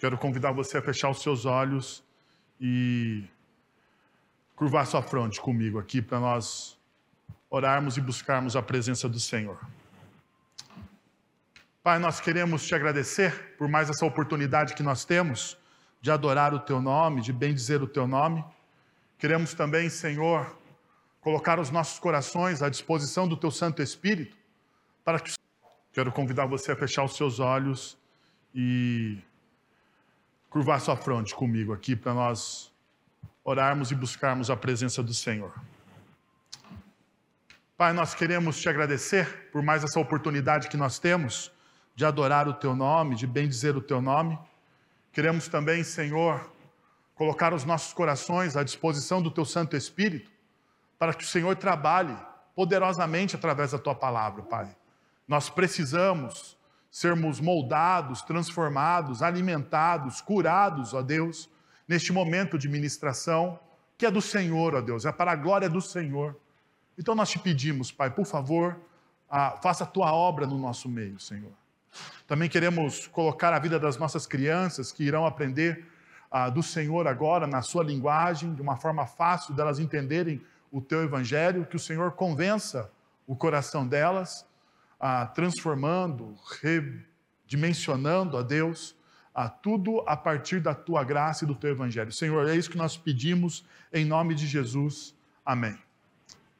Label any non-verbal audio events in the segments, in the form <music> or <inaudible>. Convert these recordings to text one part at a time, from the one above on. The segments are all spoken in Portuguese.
Quero convidar você a fechar os seus olhos e curvar sua fronte comigo aqui para nós orarmos e buscarmos a presença do Senhor. Pai, nós queremos te agradecer por mais essa oportunidade que nós temos de adorar o teu nome, de bendizer o teu nome. Queremos também, Senhor, colocar os nossos corações à disposição do teu Santo Espírito para que quero convidar você a fechar os seus olhos e curvar sua fronte comigo aqui para nós orarmos e buscarmos a presença do Senhor. Pai, nós queremos te agradecer por mais essa oportunidade que nós temos de adorar o teu nome, de bendizer o teu nome. Queremos também, Senhor, colocar os nossos corações à disposição do teu Santo Espírito, para que o Senhor trabalhe poderosamente através da tua palavra, Pai. Nós precisamos sermos moldados, transformados, alimentados, curados, ó Deus, neste momento de ministração, que é do Senhor, ó Deus, é para a glória do Senhor. Então nós te pedimos, Pai, por favor, faça a tua obra no nosso meio, Senhor. Também queremos colocar a vida das nossas crianças que irão aprender ah, do Senhor agora, na sua linguagem, de uma forma fácil delas entenderem o teu evangelho, que o Senhor convença o coração delas ah, transformando, redimensionando a Deus, a tudo a partir da tua graça e do teu evangelho. Senhor, é isso que nós pedimos em nome de Jesus. Amém.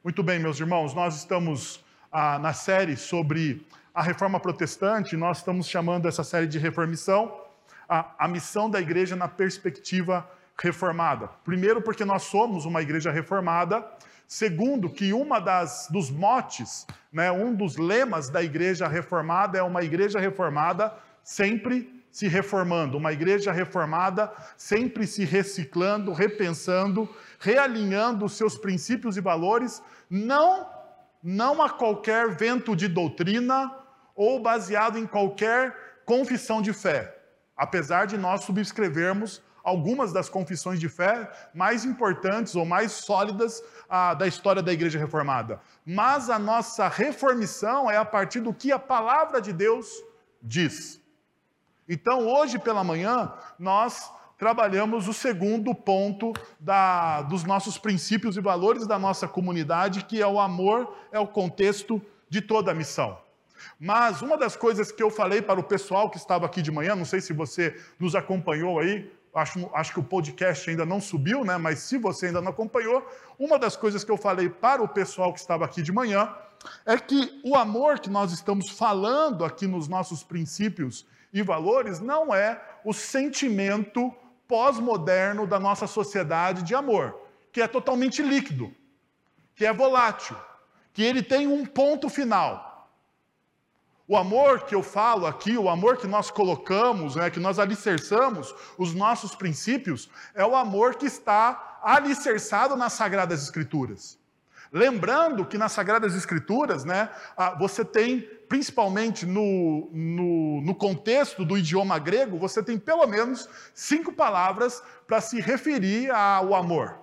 Muito bem, meus irmãos, nós estamos ah, na série sobre a reforma protestante, nós estamos chamando essa série de reformição, a, a missão da igreja na perspectiva reformada. Primeiro, porque nós somos uma igreja reformada, Segundo, que uma das dos motes, né, um dos lemas da igreja reformada é uma igreja reformada sempre se reformando, uma igreja reformada sempre se reciclando, repensando, realinhando os seus princípios e valores, não não a qualquer vento de doutrina ou baseado em qualquer confissão de fé, apesar de nós subscrevermos algumas das confissões de fé mais importantes ou mais sólidas ah, da história da Igreja Reformada. Mas a nossa reformição é a partir do que a palavra de Deus diz. Então, hoje pela manhã, nós trabalhamos o segundo ponto da, dos nossos princípios e valores da nossa comunidade, que é o amor, é o contexto de toda a missão. Mas uma das coisas que eu falei para o pessoal que estava aqui de manhã, não sei se você nos acompanhou aí, acho, acho que o podcast ainda não subiu, né? mas se você ainda não acompanhou, uma das coisas que eu falei para o pessoal que estava aqui de manhã é que o amor que nós estamos falando aqui nos nossos princípios e valores não é o sentimento pós-moderno da nossa sociedade de amor, que é totalmente líquido, que é volátil, que ele tem um ponto final. O amor que eu falo aqui, o amor que nós colocamos, né, que nós alicerçamos os nossos princípios, é o amor que está alicerçado nas Sagradas Escrituras. Lembrando que nas Sagradas Escrituras, né, você tem, principalmente no, no, no contexto do idioma grego, você tem pelo menos cinco palavras para se referir ao amor.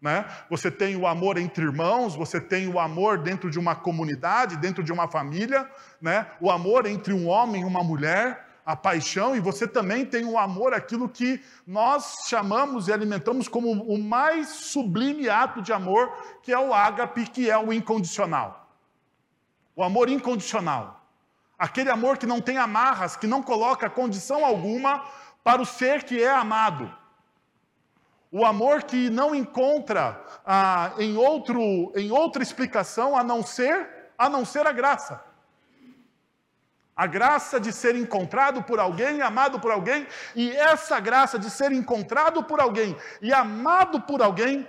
Né? Você tem o amor entre irmãos, você tem o amor dentro de uma comunidade, dentro de uma família, né? o amor entre um homem e uma mulher, a paixão, e você também tem o amor, aquilo que nós chamamos e alimentamos como o mais sublime ato de amor, que é o ágape, que é o incondicional. O amor incondicional. Aquele amor que não tem amarras, que não coloca condição alguma para o ser que é amado. O amor que não encontra ah, em, outro, em outra explicação a não ser a não ser a graça. A graça de ser encontrado por alguém, amado por alguém, e essa graça de ser encontrado por alguém e amado por alguém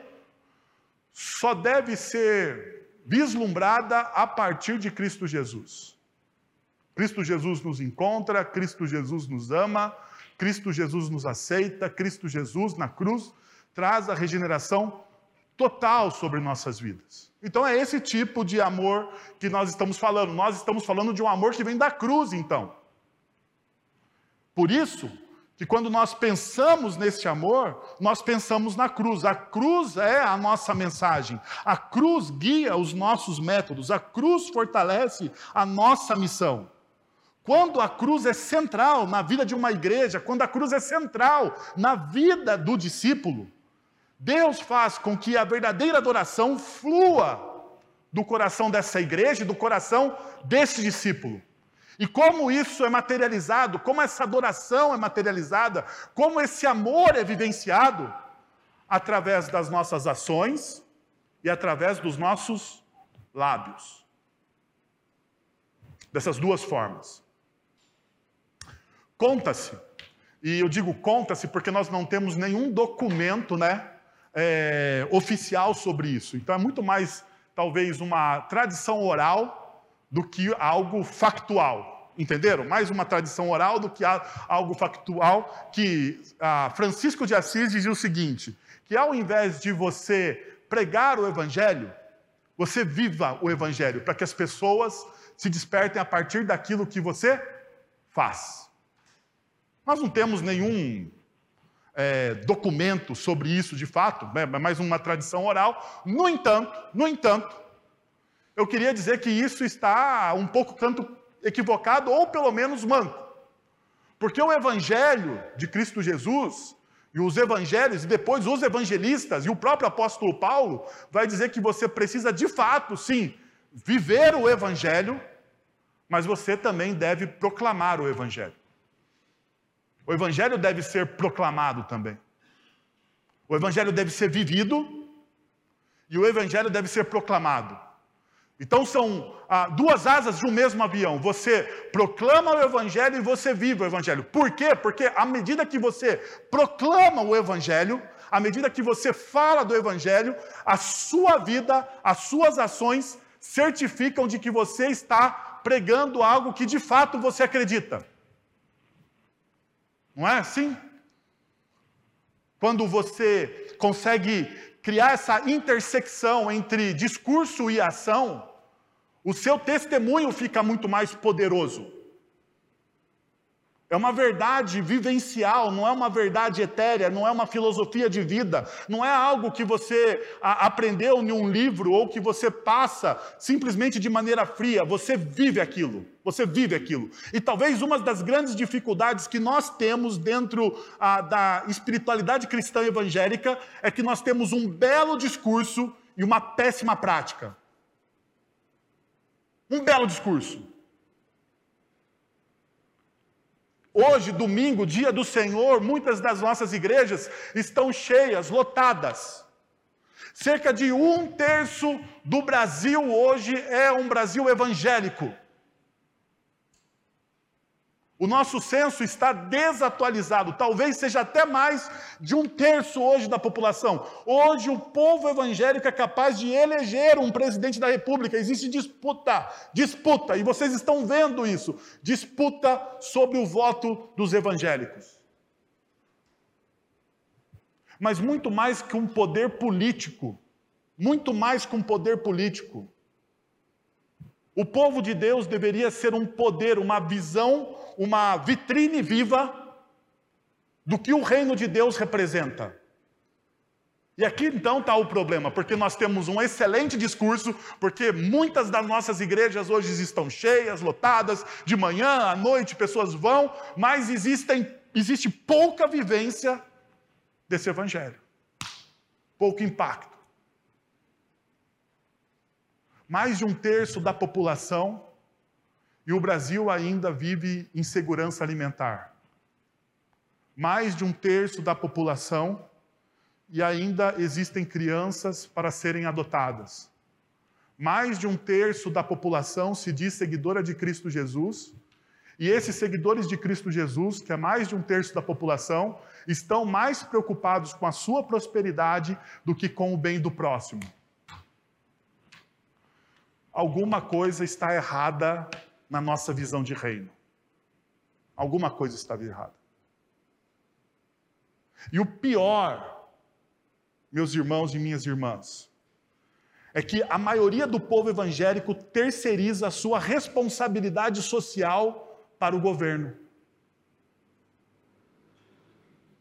só deve ser vislumbrada a partir de Cristo Jesus. Cristo Jesus nos encontra, Cristo Jesus nos ama, Cristo Jesus nos aceita, Cristo Jesus na cruz traz a regeneração total sobre nossas vidas. Então é esse tipo de amor que nós estamos falando. Nós estamos falando de um amor que vem da cruz, então. Por isso que quando nós pensamos nesse amor, nós pensamos na cruz. A cruz é a nossa mensagem. A cruz guia os nossos métodos. A cruz fortalece a nossa missão. quando a cruz é central na vida de uma igreja, quando a cruz é central na vida do discípulo, Deus faz com que a verdadeira adoração flua do coração dessa igreja e do coração desse discípulo. E como isso é materializado, como essa adoração é materializada, como esse amor é vivenciado através das nossas ações e através dos nossos lábios. Dessas duas formas. Conta-se, e eu digo conta-se porque nós não temos nenhum documento né, é, oficial sobre isso. Então é muito mais, talvez, uma tradição oral do que algo factual. Entenderam? Mais uma tradição oral do que algo factual. Que Francisco de Assis dizia o seguinte: que ao invés de você pregar o evangelho, você viva o evangelho, para que as pessoas se despertem a partir daquilo que você faz. Nós não temos nenhum é, documento sobre isso de fato, é mais uma tradição oral. No entanto, no entanto, eu queria dizer que isso está um pouco tanto equivocado ou pelo menos manco. Porque o evangelho de Cristo Jesus e os evangelhos, e depois os evangelistas, e o próprio apóstolo Paulo, vai dizer que você precisa de fato, sim, viver o evangelho, mas você também deve proclamar o evangelho. O evangelho deve ser proclamado também. O evangelho deve ser vivido e o evangelho deve ser proclamado. Então são ah, duas asas de um mesmo avião. Você proclama o Evangelho e você vive o Evangelho. Por quê? Porque à medida que você proclama o Evangelho, à medida que você fala do Evangelho, a sua vida, as suas ações certificam de que você está pregando algo que de fato você acredita. Não é assim? Quando você consegue criar essa intersecção entre discurso e ação, o seu testemunho fica muito mais poderoso. É uma verdade vivencial, não é uma verdade etérea, não é uma filosofia de vida, não é algo que você aprendeu em um livro ou que você passa simplesmente de maneira fria. Você vive aquilo, você vive aquilo. E talvez uma das grandes dificuldades que nós temos dentro ah, da espiritualidade cristã evangélica é que nós temos um belo discurso e uma péssima prática. Um belo discurso. Hoje, domingo, dia do Senhor, muitas das nossas igrejas estão cheias, lotadas. Cerca de um terço do Brasil hoje é um Brasil evangélico. O nosso censo está desatualizado, talvez seja até mais de um terço hoje da população. Hoje, o povo evangélico é capaz de eleger um presidente da república. Existe disputa, disputa, e vocês estão vendo isso disputa sobre o voto dos evangélicos. Mas muito mais que um poder político, muito mais que um poder político. O povo de Deus deveria ser um poder, uma visão uma vitrine viva do que o reino de Deus representa. E aqui então está o problema, porque nós temos um excelente discurso, porque muitas das nossas igrejas hoje estão cheias, lotadas, de manhã, à noite, pessoas vão, mas existem, existe pouca vivência desse evangelho, pouco impacto. Mais de um terço da população e o Brasil ainda vive insegurança alimentar. Mais de um terço da população e ainda existem crianças para serem adotadas. Mais de um terço da população se diz seguidora de Cristo Jesus, e esses seguidores de Cristo Jesus, que é mais de um terço da população, estão mais preocupados com a sua prosperidade do que com o bem do próximo. Alguma coisa está errada na nossa visão de reino. Alguma coisa estava errada. E o pior, meus irmãos e minhas irmãs, é que a maioria do povo evangélico terceiriza a sua responsabilidade social para o governo.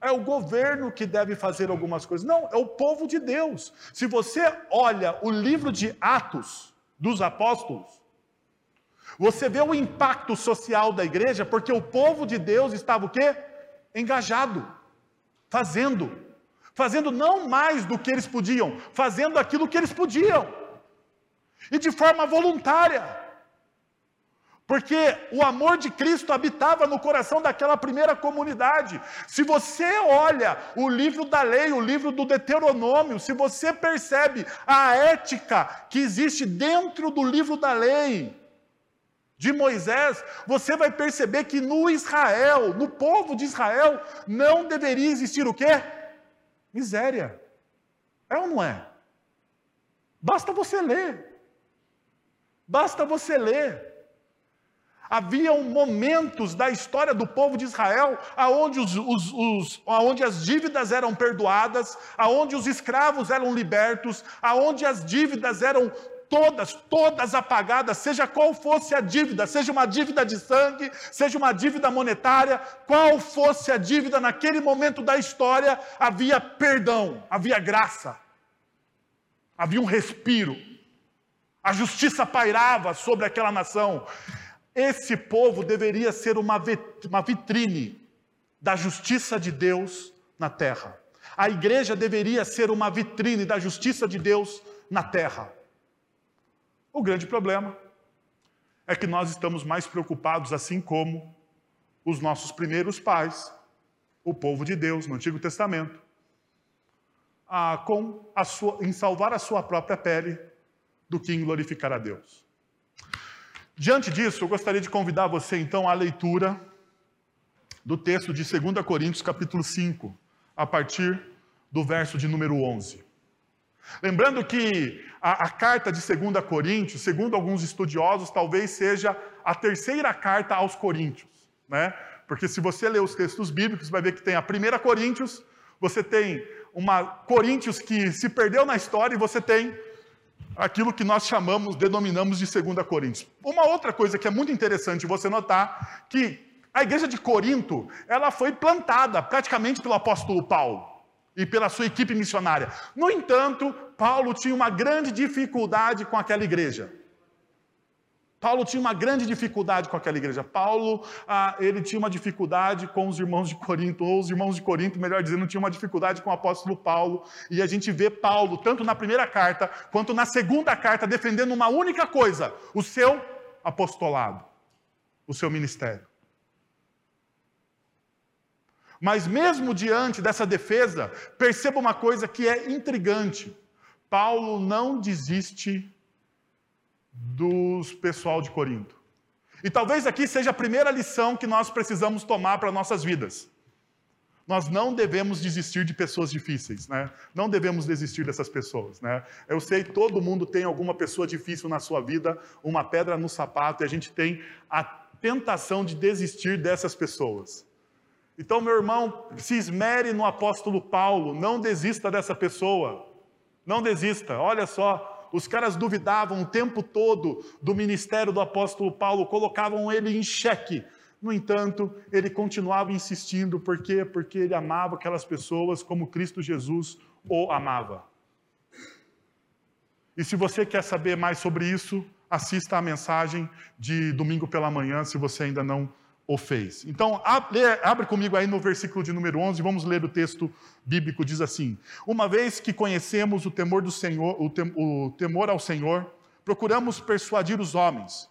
É o governo que deve fazer algumas coisas. Não, é o povo de Deus. Se você olha o livro de Atos dos Apóstolos, Você vê o impacto social da igreja porque o povo de Deus estava o quê? Engajado, fazendo. Fazendo não mais do que eles podiam, fazendo aquilo que eles podiam. E de forma voluntária. Porque o amor de Cristo habitava no coração daquela primeira comunidade. Se você olha o livro da lei, o livro do Deuteronômio, se você percebe a ética que existe dentro do livro da lei de Moisés, você vai perceber que no Israel, no povo de Israel, não deveria existir o quê? Miséria. É ou não é? Basta você ler. Basta você ler. Haviam momentos da história do povo de Israel aonde, os, os, os, aonde as dívidas eram perdoadas, aonde os escravos eram libertos, aonde as dívidas eram todas, todas apagadas, seja qual fosse a dívida, seja uma dívida de sangue, seja uma dívida monetária, qual fosse a dívida naquele momento da história, havia perdão, havia graça, havia um respiro, a justiça pairava sobre aquela nação. Esse povo deveria ser uma vitrine da justiça de Deus na terra. A igreja deveria ser uma vitrine da justiça de Deus na terra. O grande problema é que nós estamos mais preocupados, assim como os nossos primeiros pais, o povo de Deus no Antigo Testamento, a, com a sua, em salvar a sua própria pele do que em glorificar a Deus. Diante disso, eu gostaria de convidar você então à leitura do texto de 2 Coríntios, capítulo 5, a partir do verso de número 11. Lembrando que a, a, carta de 2 Coríntios, segundo alguns estudiosos, talvez seja a terceira carta aos Coríntios, né? Porque se você ler os textos bíblicos, vai ver que tem a primeira Coríntios, você tem uma Coríntios que se perdeu na história e você tem aquilo que nós chamamos, denominamos de 2 Coríntios. Uma outra coisa que é muito interessante você notar, que a igreja de Corinto, ela foi plantada praticamente pelo apóstolo Paulo e pela sua equipe missionária. No entanto, Paulo tinha uma grande dificuldade com aquela igreja. Paulo tinha uma grande dificuldade com aquela igreja. Paulo, ah, ele tinha uma dificuldade com os irmãos de Corinto, ou os irmãos de Corinto, melhor dizendo, tinha uma dificuldade com o apóstolo Paulo. E a gente vê Paulo, tanto na primeira carta, quanto na segunda carta, defendendo uma única coisa: o seu apostolado, o seu ministério. Mas mesmo diante dessa defesa, perceba uma coisa que é intrigante. Paulo não desiste dos pessoal de Corinto. E talvez aqui seja a primeira lição que nós precisamos tomar para nossas vidas. Nós não devemos desistir de pessoas difíceis, né? Não devemos desistir dessas pessoas, né? Eu sei que todo mundo tem alguma pessoa difícil na sua vida, uma pedra no sapato, e a gente tem a tentação de desistir dessas pessoas. Então, meu irmão, se esmere no apóstolo Paulo, não desista dessa pessoa. Não desista. Olha só, os caras duvidavam o tempo todo do ministério do apóstolo Paulo, colocavam ele em xeque. No entanto, ele continuava insistindo, por quê? Porque ele amava aquelas pessoas como Cristo Jesus o amava. E se você quer saber mais sobre isso, assista a mensagem de domingo pela manhã, se você ainda não o fez. Então, abre, comigo aí no versículo de número 11, vamos ler o texto bíblico, diz assim: Uma vez que conhecemos o temor do Senhor, o, tem, o temor ao Senhor, procuramos persuadir os homens.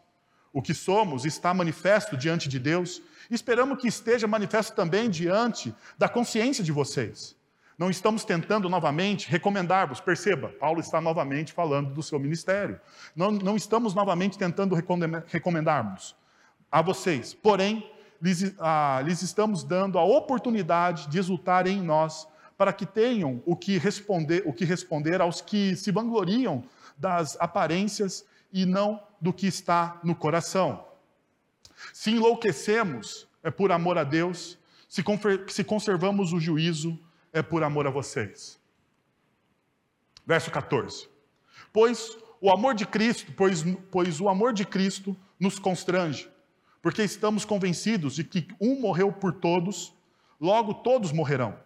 O que somos está manifesto diante de Deus, esperamos que esteja manifesto também diante da consciência de vocês. Não estamos tentando novamente recomendar-vos, perceba, Paulo está novamente falando do seu ministério. Não, não estamos novamente tentando recomendar-vos a vocês. Porém, lhes, ah, lhes estamos dando a oportunidade de exultar em nós, para que tenham o que responder, o que responder aos que se vangloriam das aparências e não do que está no coração. Se enlouquecemos, é por amor a Deus, se, se conservamos o juízo, é por amor a vocês. Verso 14. Pois o amor de Cristo, pois, pois o amor de Cristo nos constrange, porque estamos convencidos de que um morreu por todos, logo todos morrerão.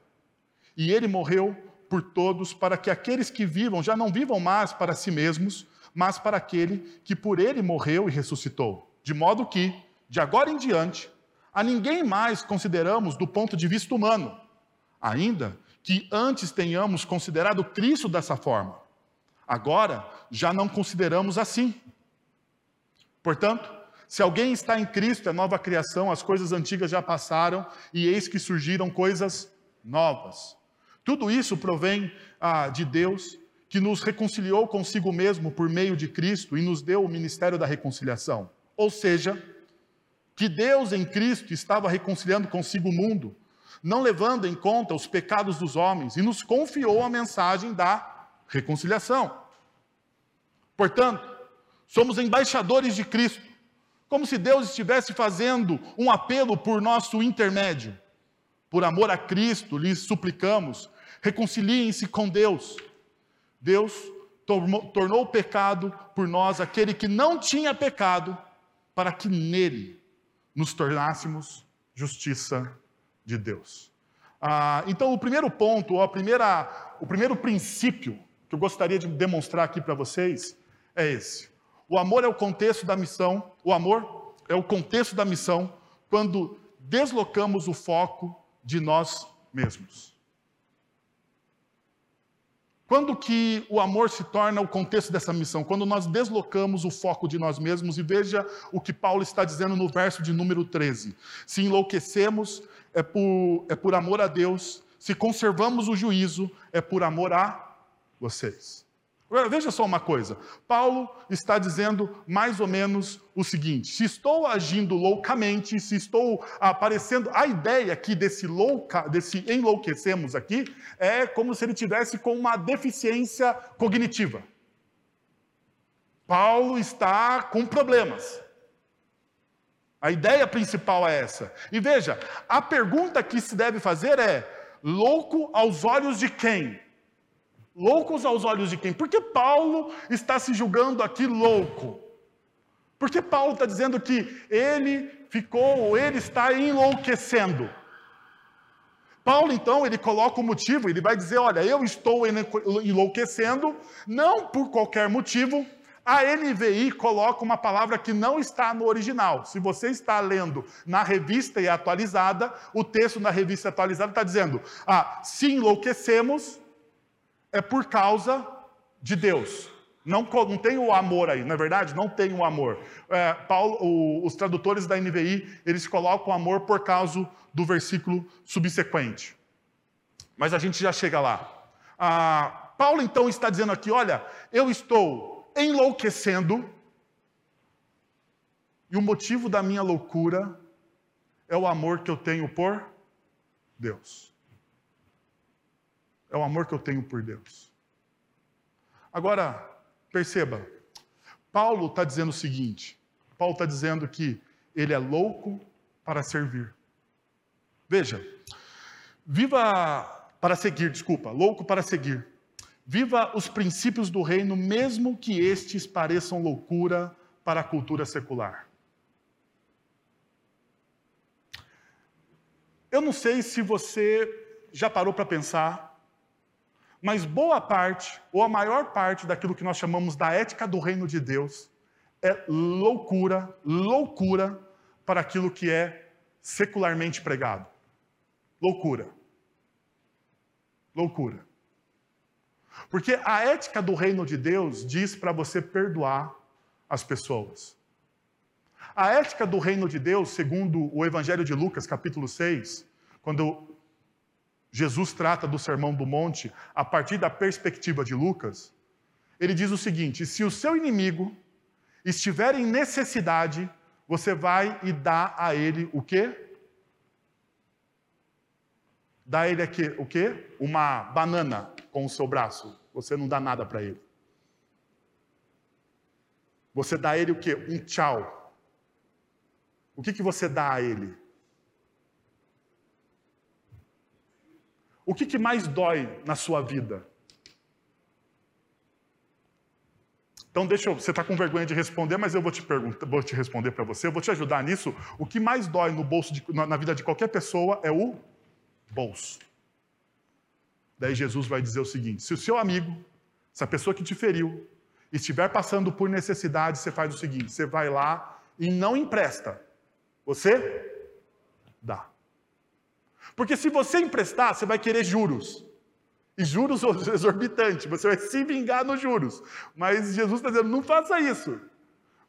E ele morreu por todos, para que aqueles que vivam já não vivam mais para si mesmos, mas para aquele que por ele morreu e ressuscitou. de modo que, de agora em diante, a ninguém mais consideramos do ponto de vista humano, ainda que antes tenhamos considerado Cristo dessa forma. Agora já não consideramos assim. Portanto, se alguém está em Cristo, é nova criação, as coisas antigas já passaram e eis que surgiram coisas novas. Tudo isso provém ah, de Deus, que nos reconciliou consigo mesmo por meio de Cristo e nos deu o ministério da reconciliação. Ou seja, que Deus em Cristo estava reconciliando consigo o mundo, não levando em conta os pecados dos homens, e nos confiou a mensagem da reconciliação. Portanto, somos embaixadores de Cristo, como se Deus estivesse fazendo um apelo por nosso intermédio. Por amor a Cristo, lhes suplicamos, reconciliem-se com Deus. Deus tornou o pecado por nós aquele que não tinha pecado, para que nele nos tornássemos justiça de Deus. Ah, então, o primeiro ponto, a primeira, o primeiro princípio que eu gostaria de demonstrar aqui para vocês é esse. O amor é o contexto da missão, o amor é o contexto da missão quando deslocamos o foco de nós mesmos. Quando que o amor se torna o contexto dessa missão? Quando nós deslocamos o foco de nós mesmos e veja o que Paulo está dizendo no verso de número 13. Se enlouquecemos, é por, é por amor a Deus. Se conservamos o juízo, é por amor a vocês. Veja só uma coisa. Paulo está dizendo mais ou menos o seguinte: se estou agindo loucamente, se estou aparecendo, a ideia aqui desse louca, desse enlouquecemos aqui, é como se ele tivesse com uma deficiência cognitiva. Paulo está com problemas. A ideia principal é essa. E veja, a pergunta que se deve fazer é: louco aos olhos de quem? Loucos aos olhos de quem? Por que Paulo está se julgando aqui louco? Por que Paulo está dizendo que ele ficou ou ele está enlouquecendo? Paulo, então, ele coloca o motivo, ele vai dizer: olha, eu estou enlouquecendo, não por qualquer motivo. A NVI coloca uma palavra que não está no original. Se você está lendo na revista e atualizada, o texto na revista atualizada está dizendo: ah, se enlouquecemos, é por causa de Deus. Não, não tem o amor aí, não é verdade? Não tem o amor. É, Paulo, o, os tradutores da NVI, eles colocam amor por causa do versículo subsequente. Mas a gente já chega lá. Ah, Paulo então está dizendo aqui: olha, eu estou enlouquecendo, e o motivo da minha loucura é o amor que eu tenho por Deus. É o amor que eu tenho por Deus. Agora, perceba, Paulo está dizendo o seguinte: Paulo está dizendo que ele é louco para servir. Veja, viva para seguir, desculpa, louco para seguir. Viva os princípios do reino, mesmo que estes pareçam loucura para a cultura secular. Eu não sei se você já parou para pensar mas boa parte, ou a maior parte daquilo que nós chamamos da ética do reino de Deus, é loucura, loucura para aquilo que é secularmente pregado. Loucura. Loucura. Porque a ética do reino de Deus diz para você perdoar as pessoas. A ética do reino de Deus, segundo o Evangelho de Lucas, capítulo 6, quando Jesus trata do Sermão do Monte a partir da perspectiva de Lucas, ele diz o seguinte: se o seu inimigo estiver em necessidade, você vai e dá a ele o quê? Dá a ele aqui, o quê? Uma banana com o seu braço. Você não dá nada para ele. Você dá a ele o quê? Um tchau. O que, que você dá a ele? O que, que mais dói na sua vida? Então, deixa eu. Você está com vergonha de responder, mas eu vou te perguntar, vou te responder para você, eu vou te ajudar nisso. O que mais dói no bolso de, na, na vida de qualquer pessoa é o bolso. Daí Jesus vai dizer o seguinte: se o seu amigo, se a pessoa que te feriu, estiver passando por necessidade, você faz o seguinte: você vai lá e não empresta, você dá. Porque se você emprestar, você vai querer juros. E juros <laughs> exorbitantes, você vai se vingar nos juros. Mas Jesus está dizendo: não faça isso.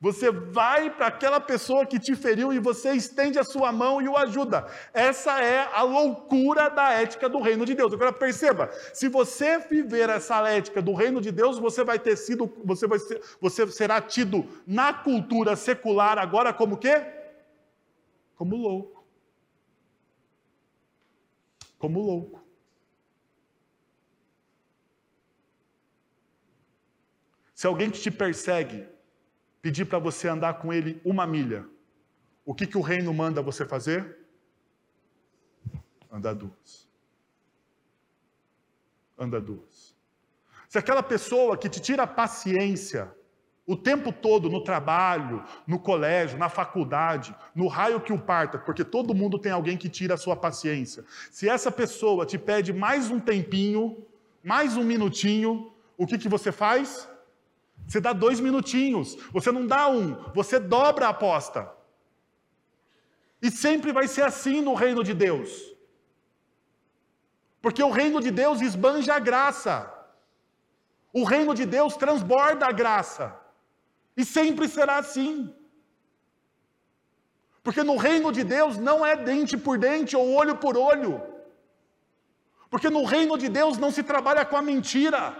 Você vai para aquela pessoa que te feriu e você estende a sua mão e o ajuda. Essa é a loucura da ética do reino de Deus. Agora perceba, se você viver essa ética do reino de Deus, você vai ter sido, você vai ser, você será tido na cultura secular agora como quê? Como louco. Como louco. Se alguém que te persegue pedir para você andar com ele uma milha, o que, que o reino manda você fazer? Andar duas. Anda duas. Se aquela pessoa que te tira a paciência o tempo todo no trabalho, no colégio, na faculdade, no raio que o parta, porque todo mundo tem alguém que tira a sua paciência. Se essa pessoa te pede mais um tempinho, mais um minutinho, o que, que você faz? Você dá dois minutinhos, você não dá um, você dobra a aposta. E sempre vai ser assim no reino de Deus. Porque o reino de Deus esbanja a graça. O reino de Deus transborda a graça. E sempre será assim. Porque no reino de Deus não é dente por dente ou olho por olho. Porque no reino de Deus não se trabalha com a mentira.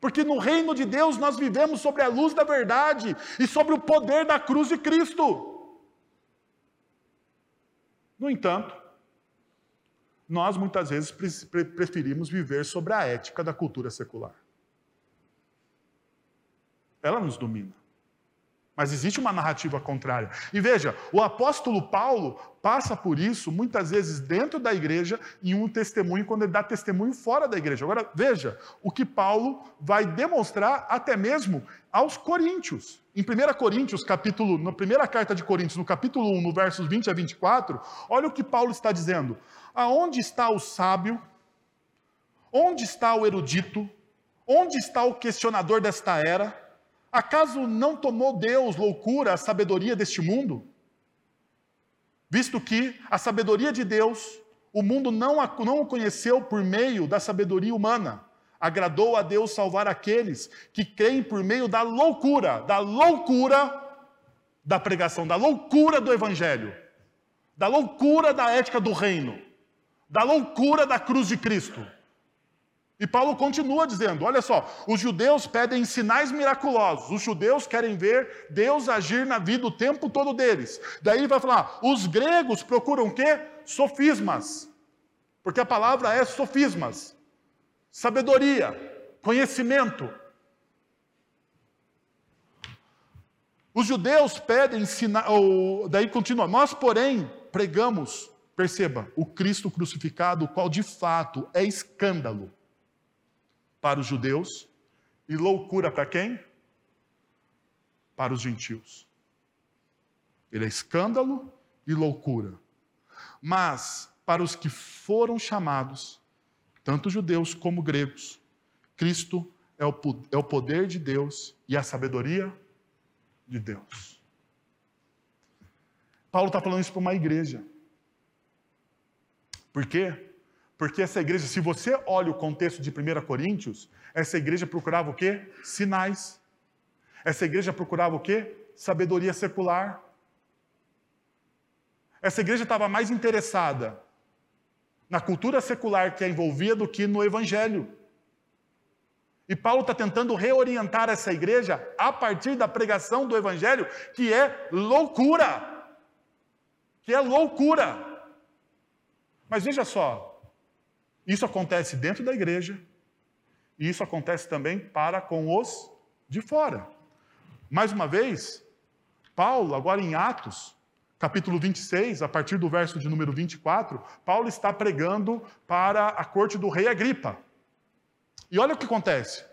Porque no reino de Deus nós vivemos sobre a luz da verdade e sobre o poder da cruz de Cristo. No entanto, nós muitas vezes preferimos viver sobre a ética da cultura secular. Ela nos domina. Mas existe uma narrativa contrária. E veja, o apóstolo Paulo passa por isso muitas vezes dentro da igreja em um testemunho, quando ele dá testemunho fora da igreja. Agora, veja o que Paulo vai demonstrar até mesmo aos coríntios. Em 1 Coríntios, capítulo, na primeira carta de Coríntios, no capítulo 1, no versos 20 a 24, olha o que Paulo está dizendo. Aonde está o sábio? Onde está o erudito? Onde está o questionador desta era? Acaso não tomou Deus loucura a sabedoria deste mundo? Visto que a sabedoria de Deus, o mundo não a, não o conheceu por meio da sabedoria humana. Agradou a Deus salvar aqueles que creem por meio da loucura, da loucura da pregação, da loucura do evangelho, da loucura da ética do reino, da loucura da cruz de Cristo. E Paulo continua dizendo: olha só, os judeus pedem sinais miraculosos, os judeus querem ver Deus agir na vida o tempo todo deles. Daí ele vai falar: os gregos procuram o quê? Sofismas. Porque a palavra é sofismas. Sabedoria, conhecimento. Os judeus pedem sinais. Daí continua: nós, porém, pregamos, perceba, o Cristo crucificado, o qual de fato é escândalo para os judeus e loucura para quem? Para os gentios. Ele é escândalo e loucura. Mas para os que foram chamados, tanto judeus como gregos, Cristo é o, é o poder de Deus e a sabedoria de Deus. Paulo está falando isso para uma igreja. Por quê? Porque essa igreja, se você olha o contexto de 1 Coríntios, essa igreja procurava o quê? Sinais. Essa igreja procurava o quê? Sabedoria secular. Essa igreja estava mais interessada na cultura secular que a envolvia do que no evangelho. E Paulo está tentando reorientar essa igreja a partir da pregação do evangelho, que é loucura. Que é loucura. Mas veja só, isso acontece dentro da igreja e isso acontece também para com os de fora. Mais uma vez, Paulo, agora em Atos, capítulo 26, a partir do verso de número 24, Paulo está pregando para a corte do rei Agripa. E olha o que acontece.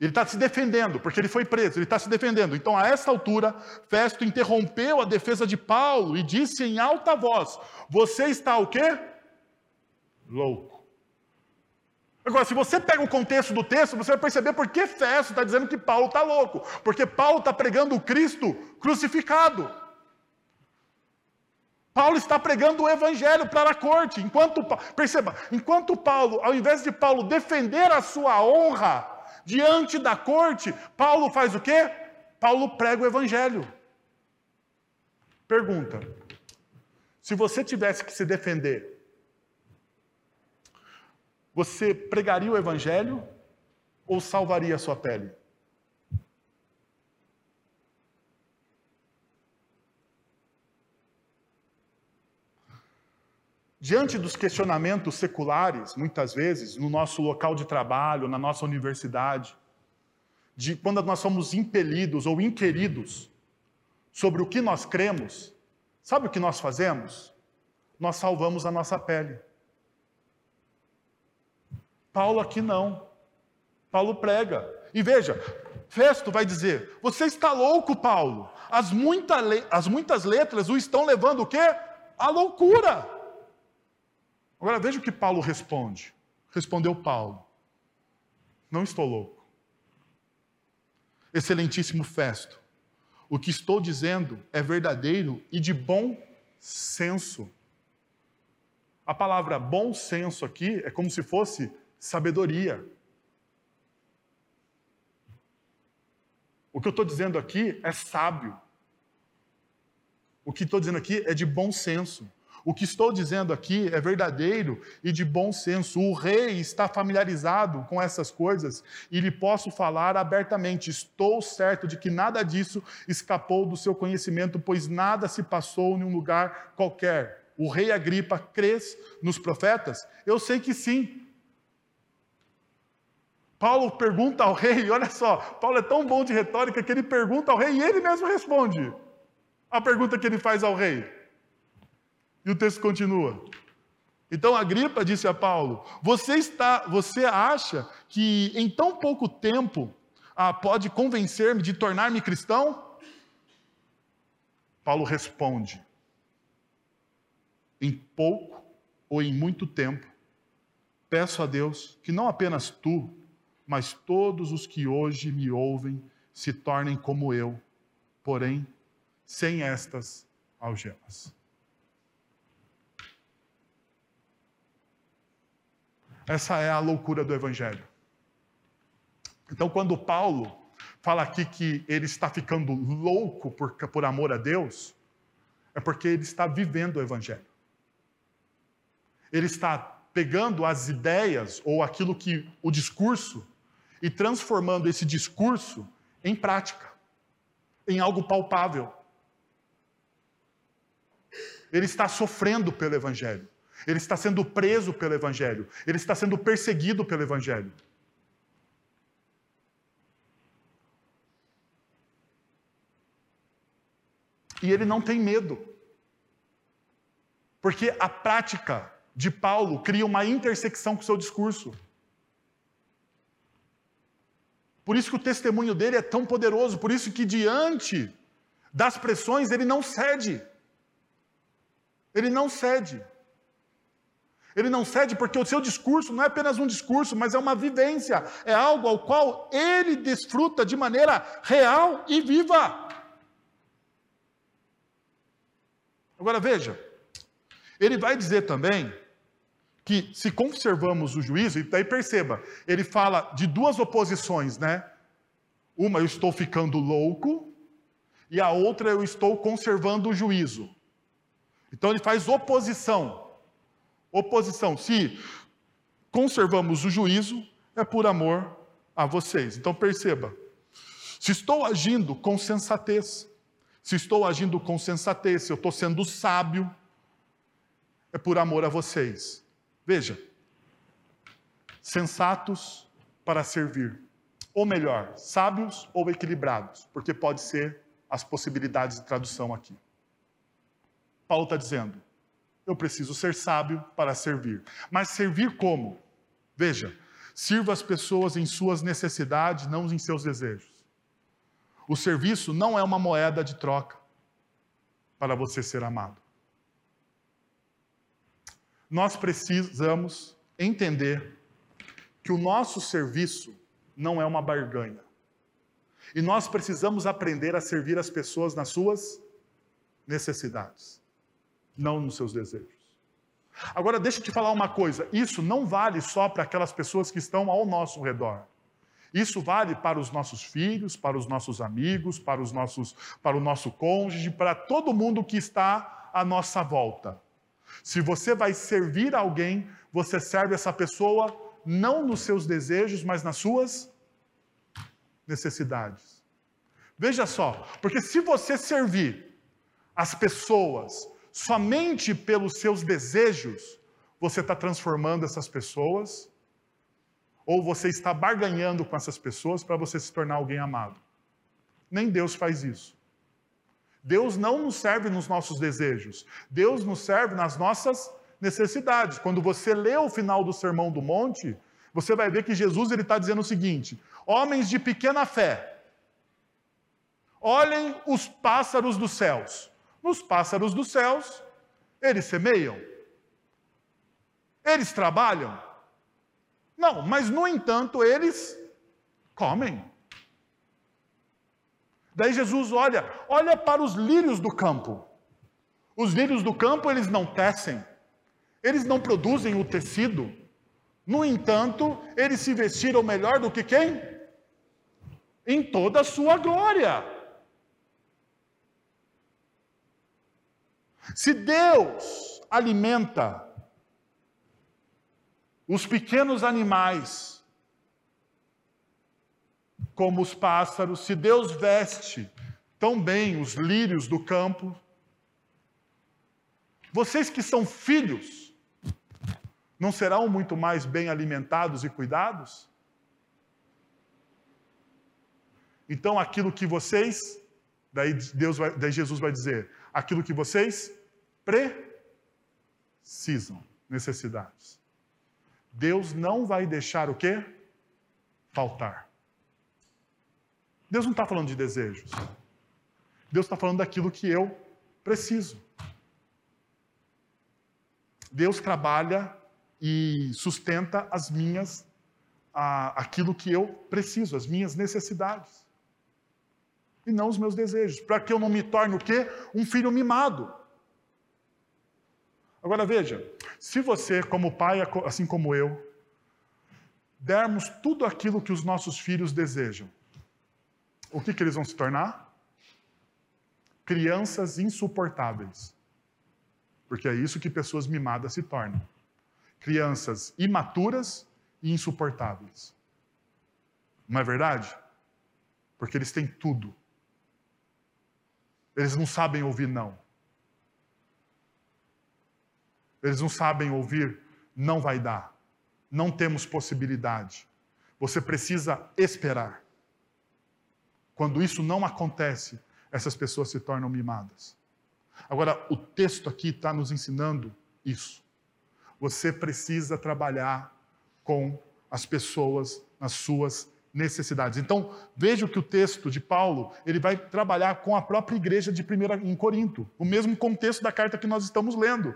Ele está se defendendo, porque ele foi preso, ele está se defendendo. Então, a essa altura, Festo interrompeu a defesa de Paulo e disse em alta voz: Você está o quê? Louco. Agora, se você pega o contexto do texto, você vai perceber por que Festo está dizendo que Paulo está louco. Porque Paulo está pregando o Cristo crucificado. Paulo está pregando o evangelho para a corte. Enquanto, perceba, enquanto Paulo, ao invés de Paulo defender a sua honra diante da corte, Paulo faz o quê? Paulo prega o evangelho. Pergunta: se você tivesse que se defender você pregaria o evangelho ou salvaria a sua pele? Diante dos questionamentos seculares, muitas vezes, no nosso local de trabalho, na nossa universidade, de quando nós somos impelidos ou inquiridos sobre o que nós cremos, sabe o que nós fazemos? Nós salvamos a nossa pele. Paulo aqui não. Paulo prega. E veja, Festo vai dizer: Você está louco, Paulo. As, muita as muitas letras o estão levando o quê? A loucura. Agora veja o que Paulo responde. Respondeu Paulo: Não estou louco. Excelentíssimo Festo, o que estou dizendo é verdadeiro e de bom senso. A palavra bom senso aqui é como se fosse sabedoria. O que eu estou dizendo aqui é sábio. O que estou dizendo aqui é de bom senso. O que estou dizendo aqui é verdadeiro e de bom senso. O rei está familiarizado com essas coisas e lhe posso falar abertamente. Estou certo de que nada disso escapou do seu conhecimento, pois nada se passou em um lugar qualquer. O rei Agripa crês nos profetas? Eu sei que sim. Paulo pergunta ao rei, <laughs> olha só, Paulo é tão bom de retórica que ele pergunta ao rei e ele mesmo responde a pergunta que ele faz ao rei. E o texto continua. Então Agripa disse a Paulo: Você está, você acha que em tão pouco tempo ah, pode convencer-me de tornar-me cristão? Paulo responde: Em pouco ou em muito tempo, peço a Deus que não apenas tu, mas todos os que hoje me ouvem se tornem como eu, porém sem estas algemas. Essa é a loucura do Evangelho. Então, quando Paulo fala aqui que ele está ficando louco por, por amor a Deus, é porque ele está vivendo o Evangelho. Ele está pegando as ideias ou aquilo que o discurso e transformando esse discurso em prática, em algo palpável. Ele está sofrendo pelo Evangelho, ele está sendo preso pelo Evangelho, ele está sendo perseguido pelo Evangelho. E ele não tem medo. Porque a prática de Paulo cria uma intersecção com o seu discurso. Por isso que o testemunho dele é tão poderoso, por isso que diante das pressões ele não cede. Ele não cede. Ele não cede porque o seu discurso não é apenas um discurso, mas é uma vivência, é algo ao qual ele desfruta de maneira real e viva. Agora veja, ele vai dizer também que se conservamos o juízo, e daí perceba, ele fala de duas oposições, né? Uma, eu estou ficando louco, e a outra, eu estou conservando o juízo. Então ele faz oposição. Oposição. Se conservamos o juízo, é por amor a vocês. Então perceba, se estou agindo com sensatez, se estou agindo com sensatez, se eu estou sendo sábio, é por amor a vocês. Veja, sensatos para servir, ou melhor, sábios ou equilibrados, porque pode ser as possibilidades de tradução aqui. Paulo está dizendo: eu preciso ser sábio para servir. Mas servir como? Veja, sirva as pessoas em suas necessidades, não em seus desejos. O serviço não é uma moeda de troca para você ser amado nós precisamos entender que o nosso serviço não é uma barganha. E nós precisamos aprender a servir as pessoas nas suas necessidades, não nos seus desejos. Agora, deixa eu te falar uma coisa: isso não vale só para aquelas pessoas que estão ao nosso redor. Isso vale para os nossos filhos, para os nossos amigos, para, os nossos, para o nosso cônjuge, para todo mundo que está à nossa volta. Se você vai servir alguém, você serve essa pessoa não nos seus desejos, mas nas suas necessidades. Veja só, porque se você servir as pessoas somente pelos seus desejos, você está transformando essas pessoas ou você está barganhando com essas pessoas para você se tornar alguém amado. Nem Deus faz isso. Deus não nos serve nos nossos desejos. Deus nos serve nas nossas necessidades. Quando você lê o final do Sermão do Monte, você vai ver que Jesus ele está dizendo o seguinte: homens de pequena fé, olhem os pássaros dos céus. Nos pássaros dos céus, eles semeiam, eles trabalham, não, mas no entanto eles comem. Daí Jesus olha, olha para os lírios do campo. Os lírios do campo eles não tecem, eles não produzem o tecido. No entanto, eles se vestiram melhor do que quem? Em toda a sua glória. Se Deus alimenta os pequenos animais, como os pássaros, se Deus veste tão bem os lírios do campo, vocês que são filhos, não serão muito mais bem alimentados e cuidados? Então, aquilo que vocês, daí, Deus vai, daí Jesus vai dizer, aquilo que vocês precisam, necessidades. Deus não vai deixar o quê? Faltar. Deus não está falando de desejos. Deus está falando daquilo que eu preciso. Deus trabalha e sustenta as minhas, aquilo que eu preciso, as minhas necessidades. E não os meus desejos. Para que eu não me torne o quê? Um filho mimado. Agora veja, se você, como pai, assim como eu, dermos tudo aquilo que os nossos filhos desejam, o que, que eles vão se tornar? Crianças insuportáveis. Porque é isso que pessoas mimadas se tornam. Crianças imaturas e insuportáveis. Não é verdade? Porque eles têm tudo. Eles não sabem ouvir não. Eles não sabem ouvir, não vai dar. Não temos possibilidade. Você precisa esperar. Quando isso não acontece, essas pessoas se tornam mimadas. Agora, o texto aqui está nos ensinando isso. Você precisa trabalhar com as pessoas nas suas necessidades. Então, veja que o texto de Paulo, ele vai trabalhar com a própria igreja de primeira em Corinto, o mesmo contexto da carta que nós estamos lendo.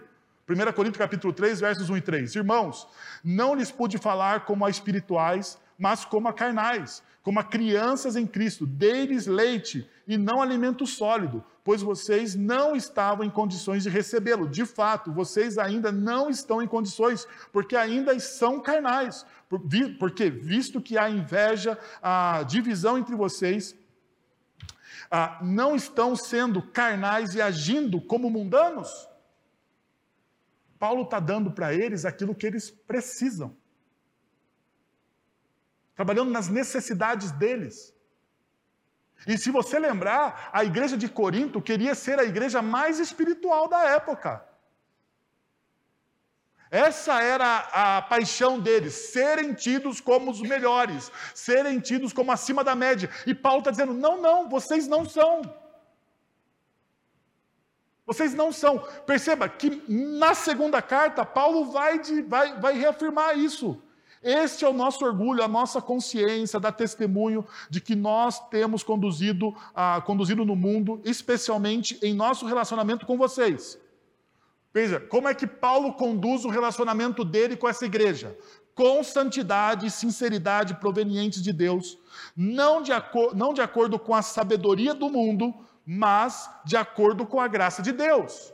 1 Coríntios capítulo 3, versos 1 e 3. Irmãos, não lhes pude falar como a espirituais, mas como a carnais, como crianças em Cristo. Dei-lhes leite e não alimento sólido, pois vocês não estavam em condições de recebê-lo. De fato, vocês ainda não estão em condições, porque ainda são carnais. Porque, visto que há inveja, a divisão entre vocês, não estão sendo carnais e agindo como mundanos? Paulo está dando para eles aquilo que eles precisam. Trabalhando nas necessidades deles. E se você lembrar, a igreja de Corinto queria ser a igreja mais espiritual da época. Essa era a paixão deles, serem tidos como os melhores, serem tidos como acima da média. E Paulo está dizendo: não, não, vocês não são. Vocês não são. Perceba que na segunda carta, Paulo vai, de, vai, vai reafirmar isso. Este é o nosso orgulho, a nossa consciência, dá testemunho de que nós temos conduzido, ah, conduzido no mundo, especialmente em nosso relacionamento com vocês. Veja, como é que Paulo conduz o relacionamento dele com essa igreja? Com santidade e sinceridade provenientes de Deus, não de, não de acordo com a sabedoria do mundo, mas de acordo com a graça de Deus.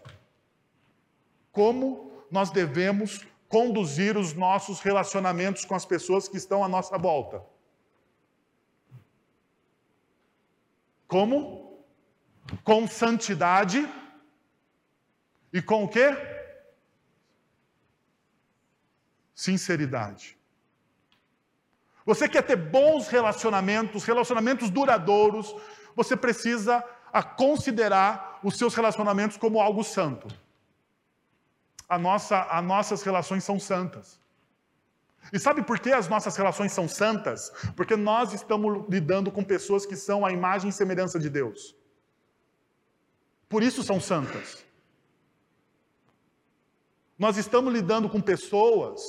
Como nós devemos conduzir os nossos relacionamentos com as pessoas que estão à nossa volta? Como? Com santidade e com o quê? Sinceridade. Você quer ter bons relacionamentos, relacionamentos duradouros, você precisa considerar os seus relacionamentos como algo santo. A nossa, as nossas relações são santas. E sabe por que as nossas relações são santas? Porque nós estamos lidando com pessoas que são a imagem e semelhança de Deus. Por isso são santas. Nós estamos lidando com pessoas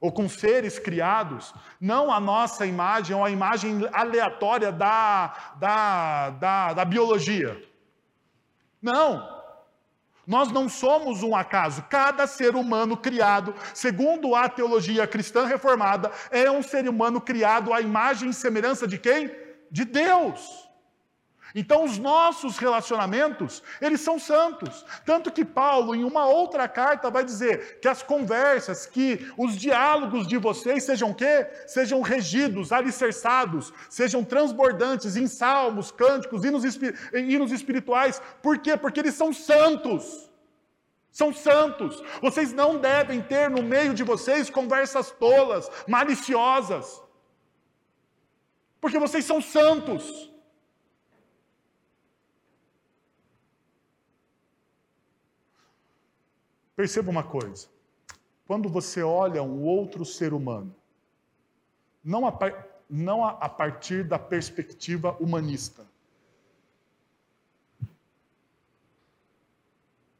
ou com seres criados, não a nossa imagem ou a imagem aleatória da, da, da, da biologia. Não. Nós não somos um acaso. Cada ser humano criado, segundo a teologia cristã reformada, é um ser humano criado à imagem e semelhança de quem? De Deus. Então, os nossos relacionamentos, eles são santos. Tanto que Paulo, em uma outra carta, vai dizer que as conversas, que os diálogos de vocês sejam quê? Sejam regidos, alicerçados, sejam transbordantes em salmos, cânticos, hinos, hinos espirituais. Por quê? Porque eles são santos. São santos. Vocês não devem ter no meio de vocês conversas tolas, maliciosas. Porque vocês são santos. Perceba uma coisa: quando você olha um outro ser humano, não a, não a, a partir da perspectiva humanista,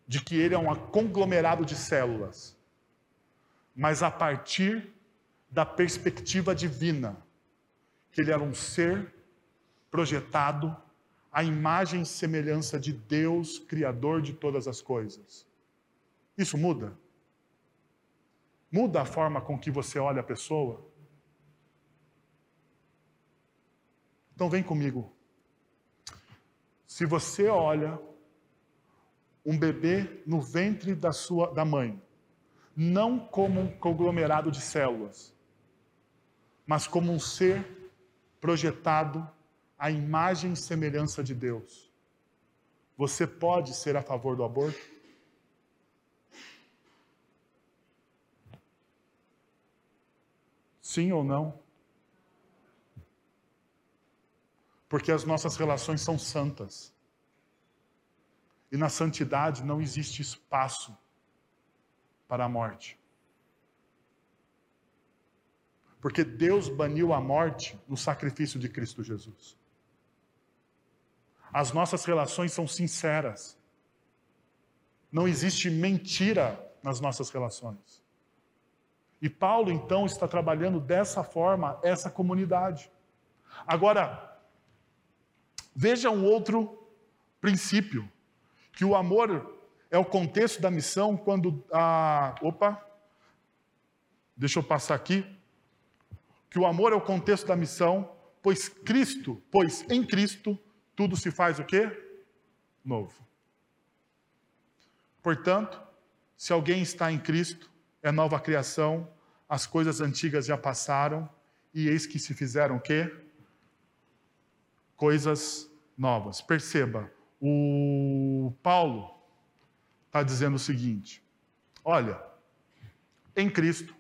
de que ele é um conglomerado de células, mas a partir da perspectiva divina, que ele era um ser projetado à imagem e semelhança de Deus, Criador de todas as coisas. Isso muda? Muda a forma com que você olha a pessoa? Então vem comigo. Se você olha um bebê no ventre da sua da mãe, não como um conglomerado de células, mas como um ser projetado à imagem e semelhança de Deus. Você pode ser a favor do aborto? Sim ou não? Porque as nossas relações são santas. E na santidade não existe espaço para a morte. Porque Deus baniu a morte no sacrifício de Cristo Jesus. As nossas relações são sinceras. Não existe mentira nas nossas relações. E Paulo, então, está trabalhando dessa forma essa comunidade. Agora, veja um outro princípio, que o amor é o contexto da missão quando a. Opa! Deixa eu passar aqui. Que o amor é o contexto da missão, pois Cristo, pois em Cristo, tudo se faz o quê? Novo. Portanto, se alguém está em Cristo, é nova criação, as coisas antigas já passaram e eis que se fizeram o quê? Coisas novas. Perceba, o Paulo está dizendo o seguinte: olha, em Cristo,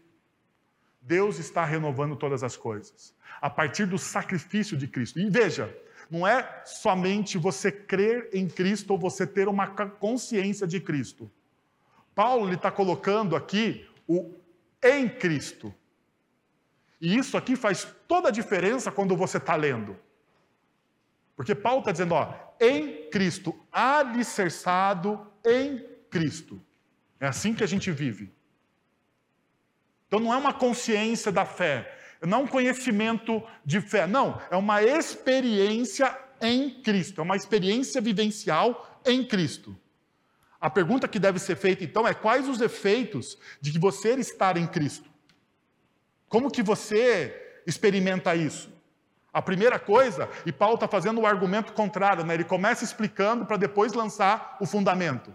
Deus está renovando todas as coisas, a partir do sacrifício de Cristo. E veja, não é somente você crer em Cristo ou você ter uma consciência de Cristo. Paulo está colocando aqui o em Cristo. E isso aqui faz toda a diferença quando você está lendo. Porque Paulo está dizendo, ó, em Cristo, alicerçado em Cristo. É assim que a gente vive. Então não é uma consciência da fé, não é um conhecimento de fé, não, é uma experiência em Cristo, é uma experiência vivencial em Cristo. A pergunta que deve ser feita então é quais os efeitos de você estar em Cristo? Como que você experimenta isso? A primeira coisa, e Paulo está fazendo o argumento contrário, né? ele começa explicando para depois lançar o fundamento.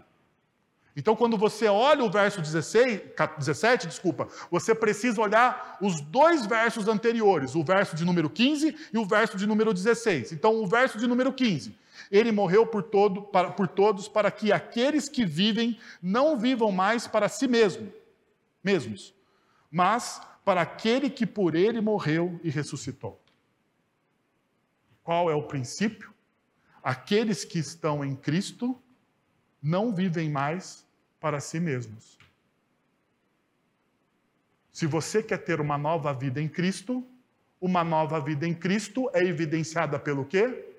Então, quando você olha o verso 16, 17, desculpa, você precisa olhar os dois versos anteriores, o verso de número 15 e o verso de número 16. Então, o verso de número 15. Ele morreu por, todo, para, por todos para que aqueles que vivem não vivam mais para si mesmo, mesmos, mas para aquele que por ele morreu e ressuscitou. Qual é o princípio? Aqueles que estão em Cristo não vivem mais para si mesmos. Se você quer ter uma nova vida em Cristo, uma nova vida em Cristo é evidenciada pelo quê?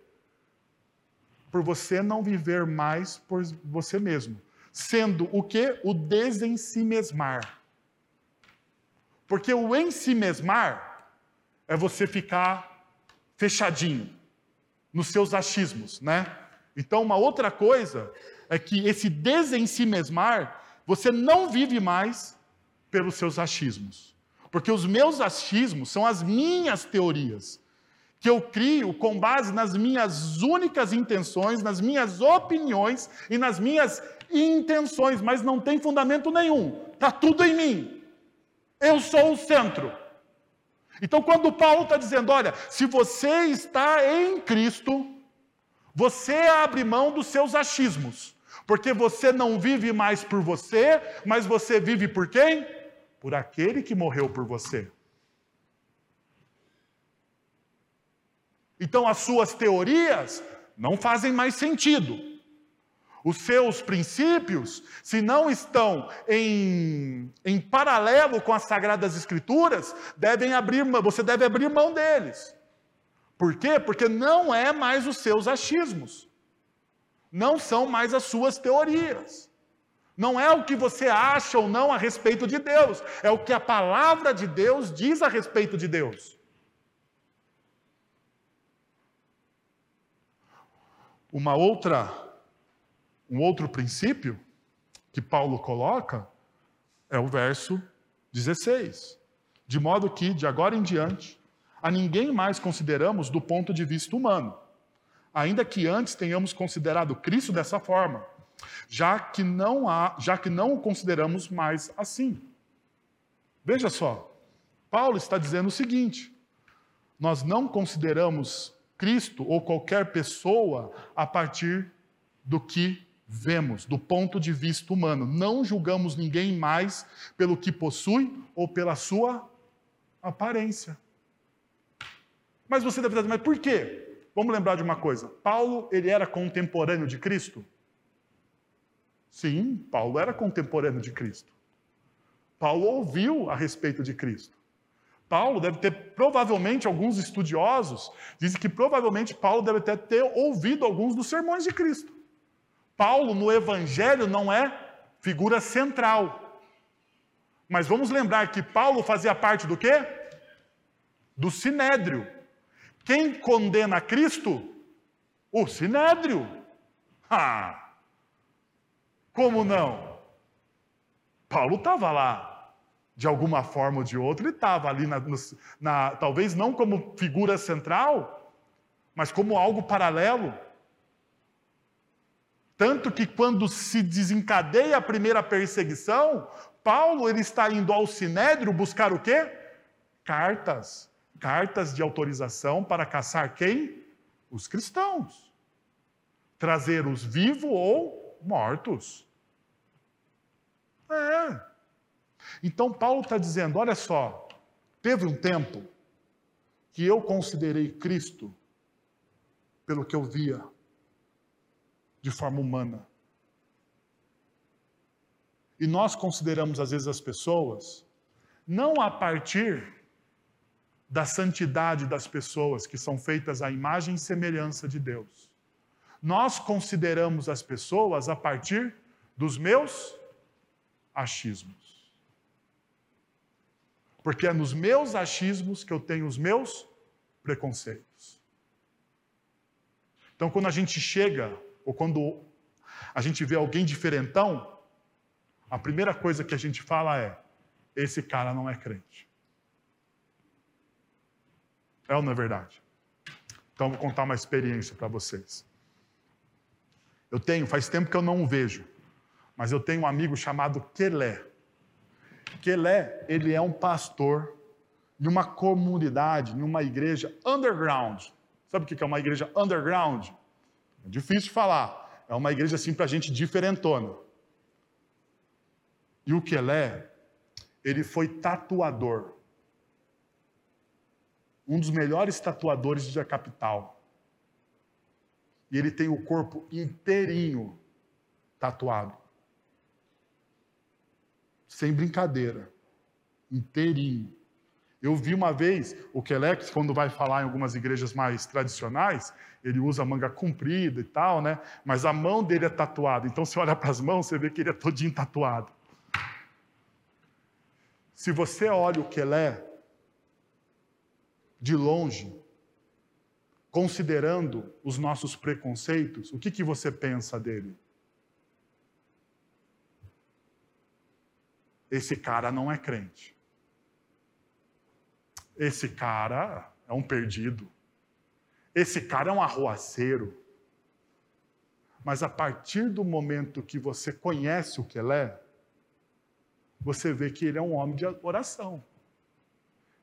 Por você não viver mais por você mesmo. Sendo o quê? O desensimesmar. Porque o ensimesmar é você ficar fechadinho nos seus achismos, né? Então, uma outra coisa é que esse desensimesmar, você não vive mais pelos seus achismos. Porque os meus achismos são as minhas teorias, que eu crio com base nas minhas únicas intenções, nas minhas opiniões e nas minhas intenções, mas não tem fundamento nenhum. Está tudo em mim. Eu sou o centro. Então, quando Paulo está dizendo, olha, se você está em Cristo, você abre mão dos seus achismos. Porque você não vive mais por você, mas você vive por quem? Por aquele que morreu por você. Então as suas teorias não fazem mais sentido. Os seus princípios, se não estão em, em paralelo com as Sagradas Escrituras, devem abrir, você deve abrir mão deles. Por quê? Porque não é mais os seus achismos não são mais as suas teorias. Não é o que você acha ou não a respeito de Deus, é o que a palavra de Deus diz a respeito de Deus. Uma outra um outro princípio que Paulo coloca é o verso 16. De modo que de agora em diante a ninguém mais consideramos do ponto de vista humano ainda que antes tenhamos considerado Cristo dessa forma, já que não há, já que não o consideramos mais assim. Veja só, Paulo está dizendo o seguinte: nós não consideramos Cristo ou qualquer pessoa a partir do que vemos, do ponto de vista humano. Não julgamos ninguém mais pelo que possui ou pela sua aparência. Mas você deve dizer, mas por quê? Vamos lembrar de uma coisa. Paulo, ele era contemporâneo de Cristo? Sim, Paulo era contemporâneo de Cristo. Paulo ouviu a respeito de Cristo. Paulo deve ter, provavelmente, alguns estudiosos dizem que provavelmente Paulo deve ter, ter ouvido alguns dos sermões de Cristo. Paulo, no Evangelho, não é figura central. Mas vamos lembrar que Paulo fazia parte do quê? Do Sinédrio. Quem condena Cristo? O Sinédrio. Ah, como não? Paulo estava lá. De alguma forma ou de outra, ele estava ali, na, na, talvez não como figura central, mas como algo paralelo. Tanto que quando se desencadeia a primeira perseguição, Paulo ele está indo ao Sinédrio buscar o quê? Cartas cartas de autorização para caçar quem? Os cristãos. Trazer-os vivos ou mortos. É. Então Paulo está dizendo: olha só, teve um tempo que eu considerei Cristo pelo que eu via de forma humana. E nós consideramos às vezes as pessoas não a partir da santidade das pessoas que são feitas à imagem e semelhança de Deus. Nós consideramos as pessoas a partir dos meus achismos. Porque é nos meus achismos que eu tenho os meus preconceitos. Então, quando a gente chega, ou quando a gente vê alguém diferentão, a primeira coisa que a gente fala é: esse cara não é crente. É ou não é verdade? Então, vou contar uma experiência para vocês. Eu tenho, faz tempo que eu não o vejo, mas eu tenho um amigo chamado Kelé. Kelé, ele é um pastor de uma comunidade, numa igreja underground. Sabe o que é uma igreja underground? É difícil de falar. É uma igreja assim para gente diferentona. E o Kelé, ele foi tatuador. Um dos melhores tatuadores da capital. E ele tem o corpo inteirinho tatuado. Sem brincadeira. Inteirinho. Eu vi uma vez o Kelex, quando vai falar em algumas igrejas mais tradicionais, ele usa manga comprida e tal, né? Mas a mão dele é tatuada. Então, se olha para as mãos, você vê que ele é todinho tatuado. Se você olha o Kelé de longe, considerando os nossos preconceitos, o que, que você pensa dele? Esse cara não é crente. Esse cara é um perdido. Esse cara é um arruaceiro. Mas a partir do momento que você conhece o que ele é, você vê que ele é um homem de oração.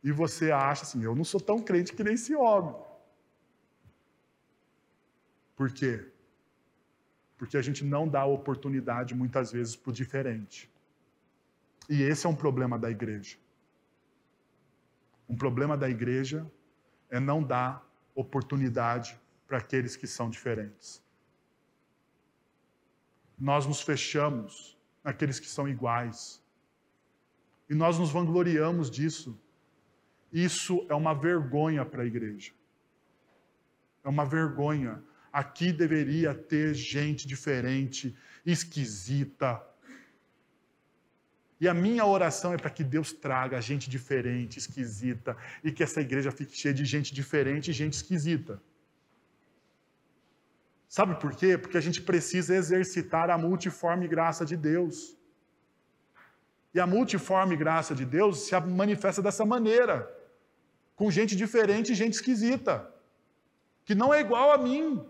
E você acha assim: eu não sou tão crente que nem esse homem. Por quê? Porque a gente não dá oportunidade muitas vezes para o diferente. E esse é um problema da igreja. Um problema da igreja é não dar oportunidade para aqueles que são diferentes. Nós nos fechamos naqueles que são iguais. E nós nos vangloriamos disso. Isso é uma vergonha para a igreja. É uma vergonha. Aqui deveria ter gente diferente, esquisita, e a minha oração é para que Deus traga gente diferente, esquisita, e que essa igreja fique cheia de gente diferente e gente esquisita. Sabe por quê? Porque a gente precisa exercitar a multiforme graça de Deus. E a multiforme graça de Deus se manifesta dessa maneira, com gente diferente e gente esquisita, que não é igual a mim,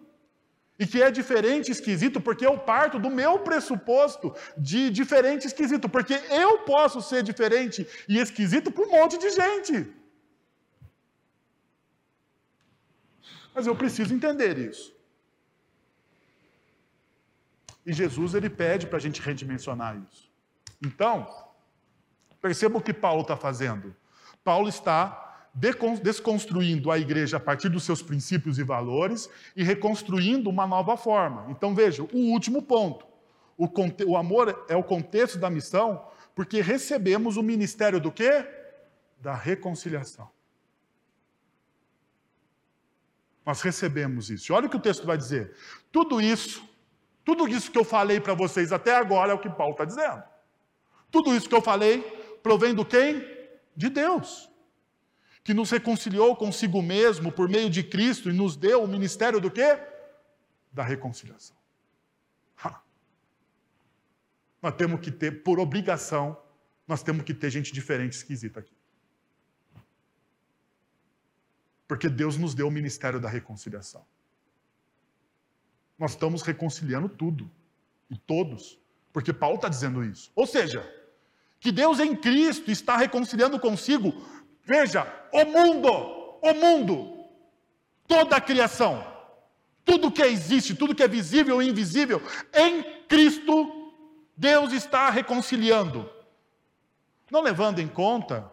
e que é diferente, esquisito, porque eu parto do meu pressuposto de diferente, esquisito, porque eu posso ser diferente e esquisito para um monte de gente. Mas eu preciso entender isso. E Jesus ele pede para a gente redimensionar isso. Então, perceba o que Paulo está fazendo. Paulo está desconstruindo a igreja a partir dos seus princípios e valores e reconstruindo uma nova forma. Então veja, o último ponto. O, o amor é o contexto da missão, porque recebemos o ministério do quê? Da reconciliação. Nós recebemos isso. olha o que o texto vai dizer. Tudo isso, tudo isso que eu falei para vocês até agora é o que Paulo está dizendo. Tudo isso que eu falei provém do quem? De Deus que nos reconciliou consigo mesmo por meio de Cristo e nos deu o ministério do quê? Da reconciliação. Ha. Nós temos que ter, por obrigação, nós temos que ter gente diferente, esquisita aqui. Porque Deus nos deu o ministério da reconciliação. Nós estamos reconciliando tudo e todos, porque Paulo está dizendo isso. Ou seja, que Deus em Cristo está reconciliando consigo Veja, o mundo, o mundo, toda a criação, tudo que existe, tudo que é visível e invisível, em Cristo, Deus está reconciliando. Não levando em conta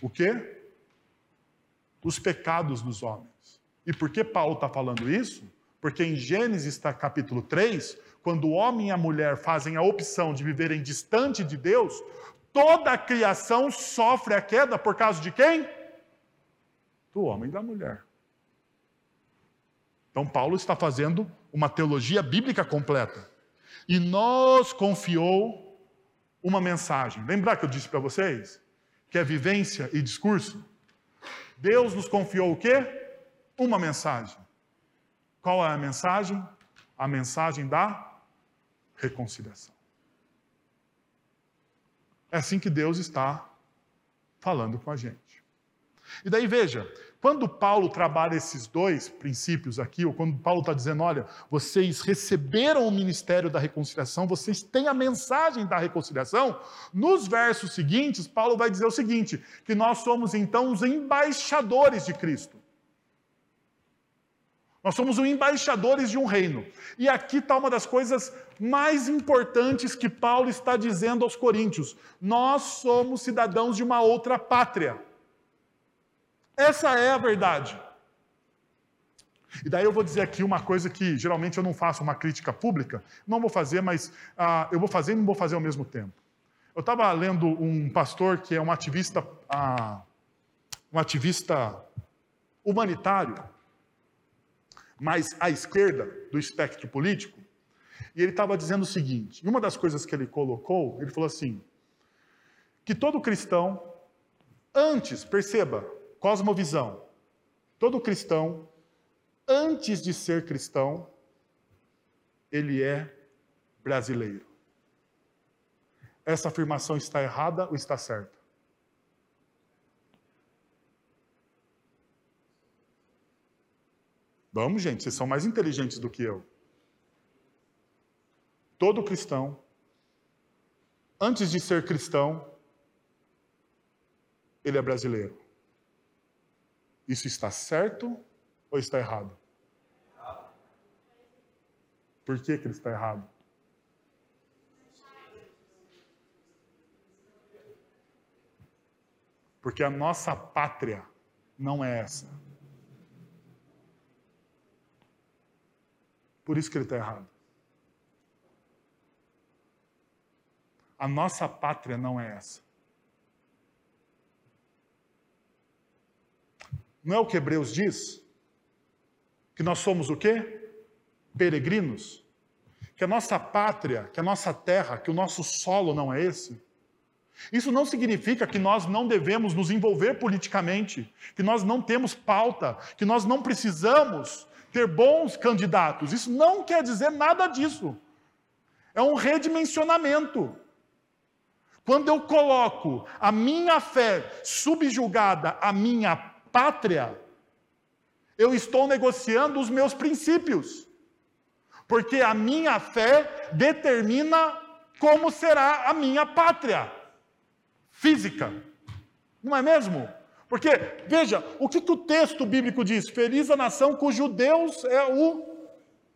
o quê? Os pecados dos homens. E por que Paulo está falando isso? Porque em Gênesis capítulo 3, quando o homem e a mulher fazem a opção de viverem distante de Deus, Toda a criação sofre a queda por causa de quem? Do homem e da mulher. Então, Paulo está fazendo uma teologia bíblica completa. E nos confiou uma mensagem. Lembrar que eu disse para vocês? Que é vivência e discurso? Deus nos confiou o quê? Uma mensagem. Qual é a mensagem? A mensagem da reconciliação. É assim que Deus está falando com a gente. E daí veja, quando Paulo trabalha esses dois princípios aqui, ou quando Paulo está dizendo, olha, vocês receberam o ministério da reconciliação, vocês têm a mensagem da reconciliação, nos versos seguintes, Paulo vai dizer o seguinte: que nós somos então os embaixadores de Cristo. Nós somos os embaixadores de um reino. E aqui está uma das coisas mais importantes que Paulo está dizendo aos coríntios: nós somos cidadãos de uma outra pátria. Essa é a verdade. E daí eu vou dizer aqui uma coisa que geralmente eu não faço uma crítica pública, não vou fazer, mas uh, eu vou fazer e não vou fazer ao mesmo tempo. Eu estava lendo um pastor que é um ativista, uh, um ativista humanitário, mais à esquerda do espectro político, e ele estava dizendo o seguinte: uma das coisas que ele colocou, ele falou assim, que todo cristão, antes, perceba, cosmovisão, todo cristão, antes de ser cristão, ele é brasileiro. Essa afirmação está errada ou está certa? Vamos, gente, vocês são mais inteligentes do que eu. Todo cristão, antes de ser cristão, ele é brasileiro. Isso está certo ou está errado? Por que, que ele está errado? Porque a nossa pátria não é essa. Por isso que ele está errado. A nossa pátria não é essa. Não é o que Hebreus diz? Que nós somos o quê? Peregrinos. Que a nossa pátria, que a nossa terra, que o nosso solo não é esse? Isso não significa que nós não devemos nos envolver politicamente, que nós não temos pauta, que nós não precisamos ter bons candidatos. Isso não quer dizer nada disso. É um redimensionamento. Quando eu coloco a minha fé subjugada à minha pátria, eu estou negociando os meus princípios. Porque a minha fé determina como será a minha pátria física. Não é mesmo? Porque, veja, o que, que o texto bíblico diz? Feliz a nação cujo Deus é o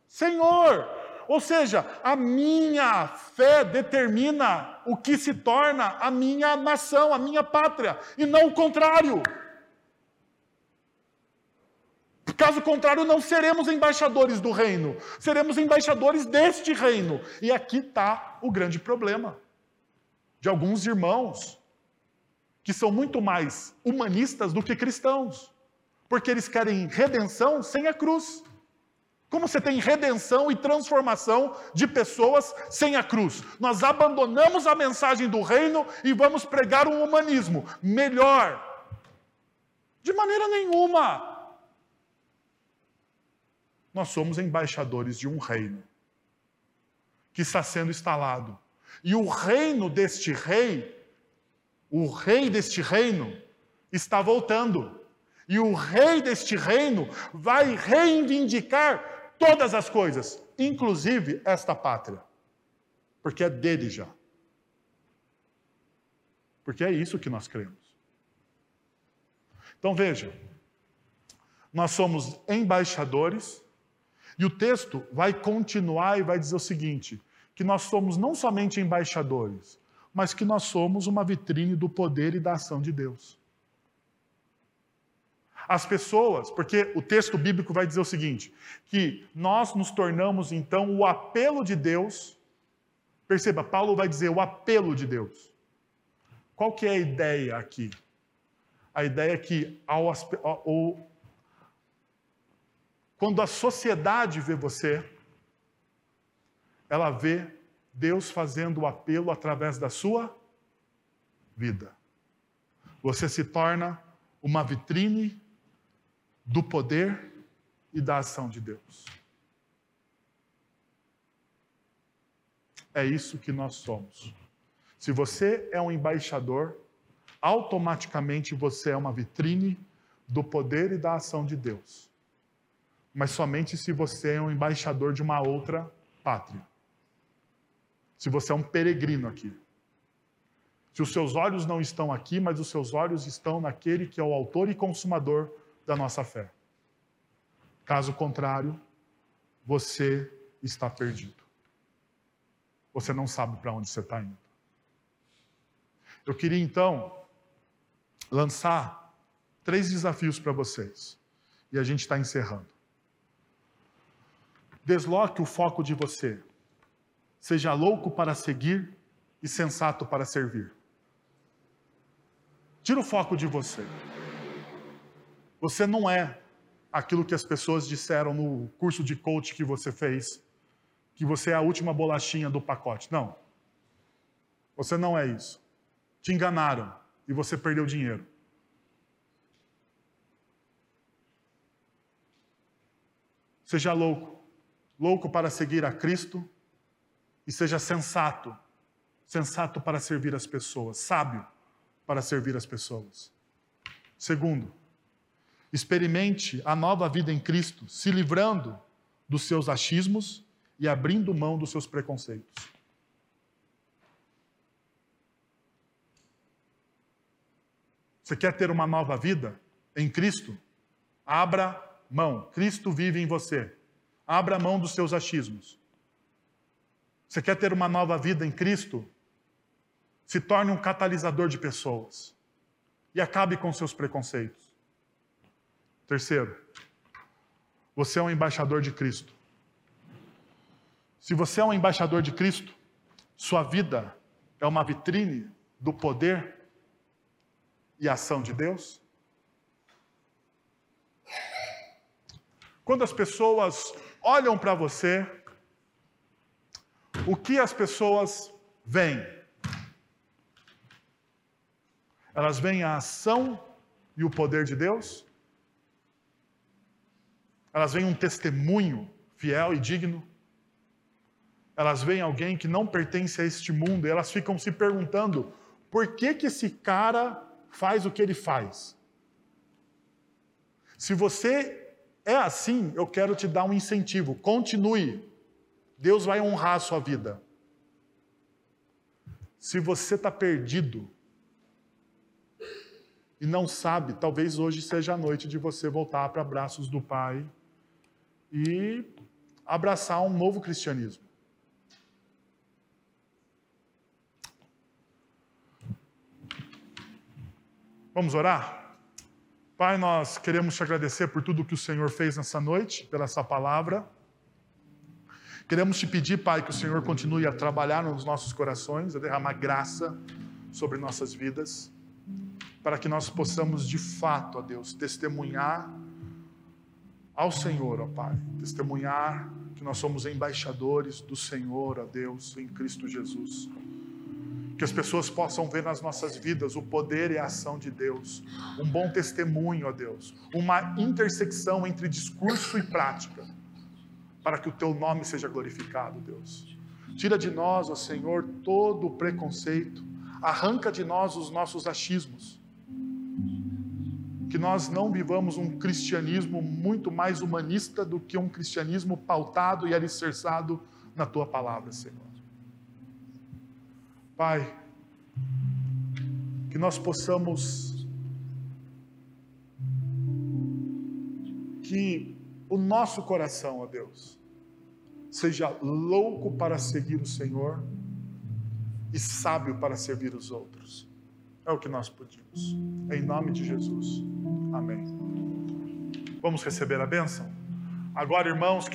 Senhor. Ou seja, a minha fé determina o que se torna a minha nação, a minha pátria, e não o contrário. Caso contrário, não seremos embaixadores do reino, seremos embaixadores deste reino. E aqui está o grande problema de alguns irmãos que são muito mais humanistas do que cristãos, porque eles querem redenção sem a cruz. Como você tem redenção e transformação de pessoas sem a cruz? Nós abandonamos a mensagem do reino e vamos pregar um humanismo melhor. De maneira nenhuma. Nós somos embaixadores de um reino que está sendo instalado. E o reino deste rei o rei deste reino está voltando. E o rei deste reino vai reivindicar todas as coisas, inclusive esta pátria. Porque é dele já. Porque é isso que nós cremos. Então veja, nós somos embaixadores, e o texto vai continuar e vai dizer o seguinte: que nós somos não somente embaixadores, mas que nós somos uma vitrine do poder e da ação de Deus. As pessoas, porque o texto bíblico vai dizer o seguinte: que nós nos tornamos então o apelo de Deus. Perceba, Paulo vai dizer o apelo de Deus. Qual que é a ideia aqui? A ideia é que ao, ao, quando a sociedade vê você, ela vê Deus fazendo o apelo através da sua vida. Você se torna uma vitrine do poder e da ação de Deus. É isso que nós somos. Se você é um embaixador, automaticamente você é uma vitrine do poder e da ação de Deus. Mas somente se você é um embaixador de uma outra pátria. Se você é um peregrino aqui. Se os seus olhos não estão aqui, mas os seus olhos estão naquele que é o autor e consumador da nossa fé. Caso contrário, você está perdido. Você não sabe para onde você está indo. Eu queria então lançar três desafios para vocês. E a gente está encerrando. Desloque o foco de você. Seja louco para seguir e sensato para servir. Tira o foco de você. Você não é aquilo que as pessoas disseram no curso de coach que você fez, que você é a última bolachinha do pacote. Não. Você não é isso. Te enganaram e você perdeu dinheiro. Seja louco, louco para seguir a Cristo e seja sensato, sensato para servir as pessoas, sábio para servir as pessoas. Segundo, experimente a nova vida em Cristo, se livrando dos seus achismos e abrindo mão dos seus preconceitos. Você quer ter uma nova vida em Cristo? Abra mão. Cristo vive em você. Abra mão dos seus achismos. Você quer ter uma nova vida em Cristo? Se torne um catalisador de pessoas. E acabe com seus preconceitos. Terceiro, você é um embaixador de Cristo. Se você é um embaixador de Cristo, sua vida é uma vitrine do poder e ação de Deus. Quando as pessoas olham para você, o que as pessoas veem? Elas veem a ação e o poder de Deus? Elas veem um testemunho fiel e digno? Elas veem alguém que não pertence a este mundo e elas ficam se perguntando: por que, que esse cara faz o que ele faz? Se você é assim, eu quero te dar um incentivo. Continue. Deus vai honrar a sua vida. Se você está perdido e não sabe, talvez hoje seja a noite de você voltar para braços do Pai e abraçar um novo cristianismo. Vamos orar? Pai, nós queremos te agradecer por tudo que o Senhor fez nessa noite, pela essa palavra. Queremos te pedir, Pai, que o Senhor continue a trabalhar nos nossos corações, a derramar graça sobre nossas vidas, para que nós possamos de fato, ó Deus, testemunhar ao Senhor, ó Pai, testemunhar que nós somos embaixadores do Senhor, ó Deus, em Cristo Jesus. Que as pessoas possam ver nas nossas vidas o poder e a ação de Deus, um bom testemunho, ó Deus, uma intersecção entre discurso e prática, para que o teu nome seja glorificado, Deus. Tira de nós, ó Senhor, todo o preconceito, arranca de nós os nossos achismos. Que nós não vivamos um cristianismo muito mais humanista do que um cristianismo pautado e alicerçado na tua palavra, Senhor. Pai, que nós possamos, que o nosso coração, ó Deus, seja louco para seguir o Senhor e sábio para servir os outros. É o que nós pedimos. Em nome de Jesus. Amém. Vamos receber a bênção? Agora, irmãos, que